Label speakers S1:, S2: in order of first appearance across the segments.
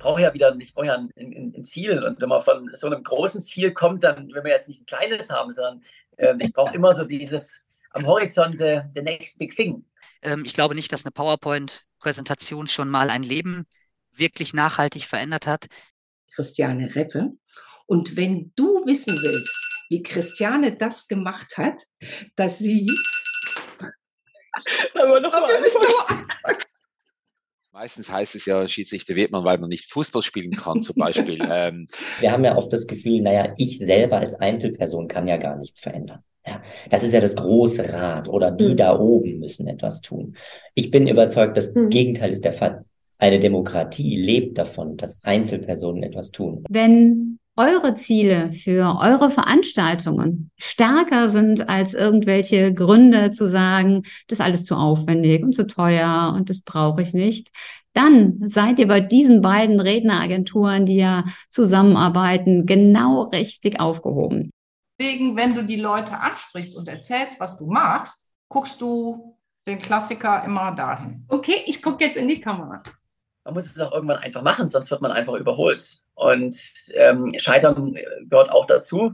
S1: brauche ja wieder, ich brauche ja ein, ein, ein, Ziel. Und wenn man von so einem großen Ziel kommt, dann will man jetzt nicht ein kleines haben, sondern äh, ich brauche immer so dieses am Horizont äh, the next big thing.
S2: Ähm, ich glaube nicht, dass eine PowerPoint-Präsentation schon mal ein Leben wirklich nachhaltig verändert hat.
S3: Christiane Reppe. Und wenn du wissen willst, wie Christiane das gemacht hat, dass sie.
S4: Aber noch mal Meistens heißt es ja, Schiedsrichter wird man, weil man nicht Fußball spielen kann, zum Beispiel.
S5: ähm. Wir haben ja oft das Gefühl, naja, ich selber als Einzelperson kann ja gar nichts verändern. Ja, das ist ja das große Rad oder die mhm. da oben müssen etwas tun. Ich bin überzeugt, das mhm. Gegenteil ist der Fall. Eine Demokratie lebt davon, dass Einzelpersonen etwas tun.
S6: Wenn eure Ziele für eure Veranstaltungen stärker sind als irgendwelche Gründe zu sagen, das ist alles zu aufwendig und zu teuer und das brauche ich nicht, dann seid ihr bei diesen beiden Redneragenturen, die ja zusammenarbeiten, genau richtig aufgehoben.
S7: Deswegen, wenn du die Leute ansprichst und erzählst, was du machst, guckst du den Klassiker immer dahin.
S3: Okay, ich gucke jetzt in die Kamera
S1: man muss es auch irgendwann einfach machen, sonst wird man einfach überholt. Und ähm, Scheitern gehört auch dazu.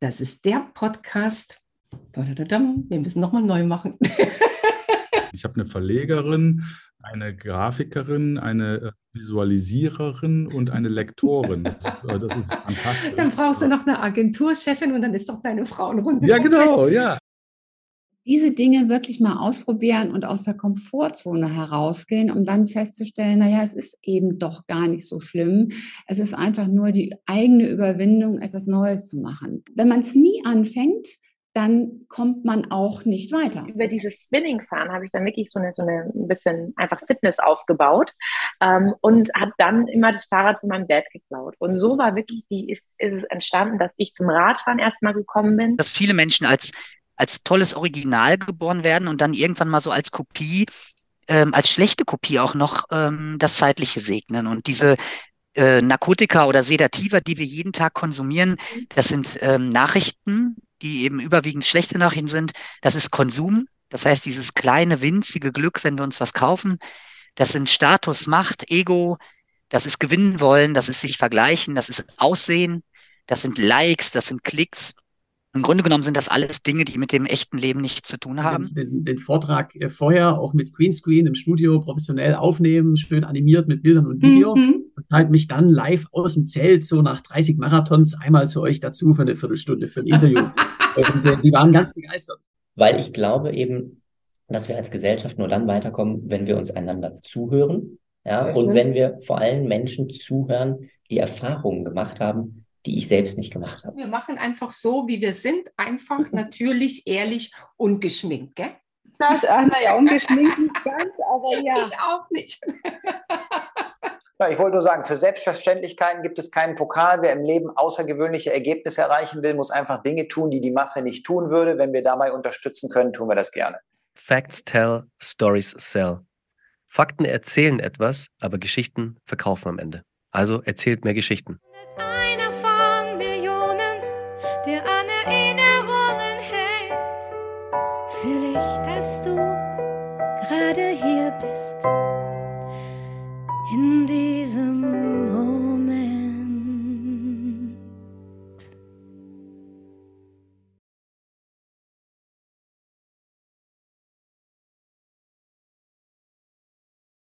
S3: Das ist der Podcast. Wir müssen nochmal neu machen.
S8: ich habe eine Verlegerin, eine Grafikerin, eine äh, Visualisiererin und eine Lektorin. Das, äh, das ist fantastisch.
S3: Dann brauchst du noch eine Agenturchefin und dann ist doch deine Frauenrunde.
S8: Ja, genau, ja
S6: diese Dinge wirklich mal ausprobieren und aus der Komfortzone herausgehen, um dann festzustellen, naja, es ist eben doch gar nicht so schlimm. Es ist einfach nur die eigene Überwindung, etwas Neues zu machen. Wenn man es nie anfängt, dann kommt man auch nicht weiter.
S9: Über dieses Spinning-Fahren habe ich dann wirklich so eine, so eine ein bisschen einfach Fitness aufgebaut ähm, und habe dann immer das Fahrrad von meinem Dad geklaut. Und so war wirklich die, ist, ist es entstanden, dass ich zum Radfahren erstmal gekommen bin.
S2: Dass viele Menschen als als tolles Original geboren werden und dann irgendwann mal so als Kopie, ähm, als schlechte Kopie auch noch ähm, das Zeitliche segnen. Und diese äh, Narkotika oder Sedativa, die wir jeden Tag konsumieren, das sind ähm, Nachrichten, die eben überwiegend schlechte Nachrichten sind. Das ist Konsum, das heißt dieses kleine, winzige Glück, wenn wir uns was kaufen. Das sind Status, Macht, Ego, das ist gewinnen wollen, das ist sich vergleichen, das ist Aussehen, das sind Likes, das sind Klicks. Im Grunde genommen sind das alles Dinge, die mit dem echten Leben nichts zu tun haben.
S1: Den, den Vortrag äh, vorher auch mit Greenscreen im Studio professionell aufnehmen, schön animiert mit Bildern und Video. Mhm. Und halt mich dann live aus dem Zelt, so nach 30 Marathons, einmal zu euch dazu für eine Viertelstunde für ein Interview. und äh, die waren ganz begeistert.
S5: Weil ich glaube eben, dass wir als Gesellschaft nur dann weiterkommen, wenn wir uns einander zuhören. Ja, und wenn wir vor allem Menschen zuhören, die Erfahrungen gemacht haben, die ich selbst nicht gemacht habe.
S3: Wir machen einfach so, wie wir sind, einfach, natürlich, ehrlich, ungeschminkt, gell?
S10: Das, ach, naja, ungeschminkt nicht ganz, aber ja.
S3: Ich auch nicht.
S11: Ja, ich wollte nur sagen, für Selbstverständlichkeiten gibt es keinen Pokal. Wer im Leben außergewöhnliche Ergebnisse erreichen will, muss einfach Dinge tun, die die Masse nicht tun würde. Wenn wir dabei unterstützen können, tun wir das gerne.
S12: Facts tell, Stories sell. Fakten erzählen etwas, aber Geschichten verkaufen am Ende. Also erzählt mehr Geschichten.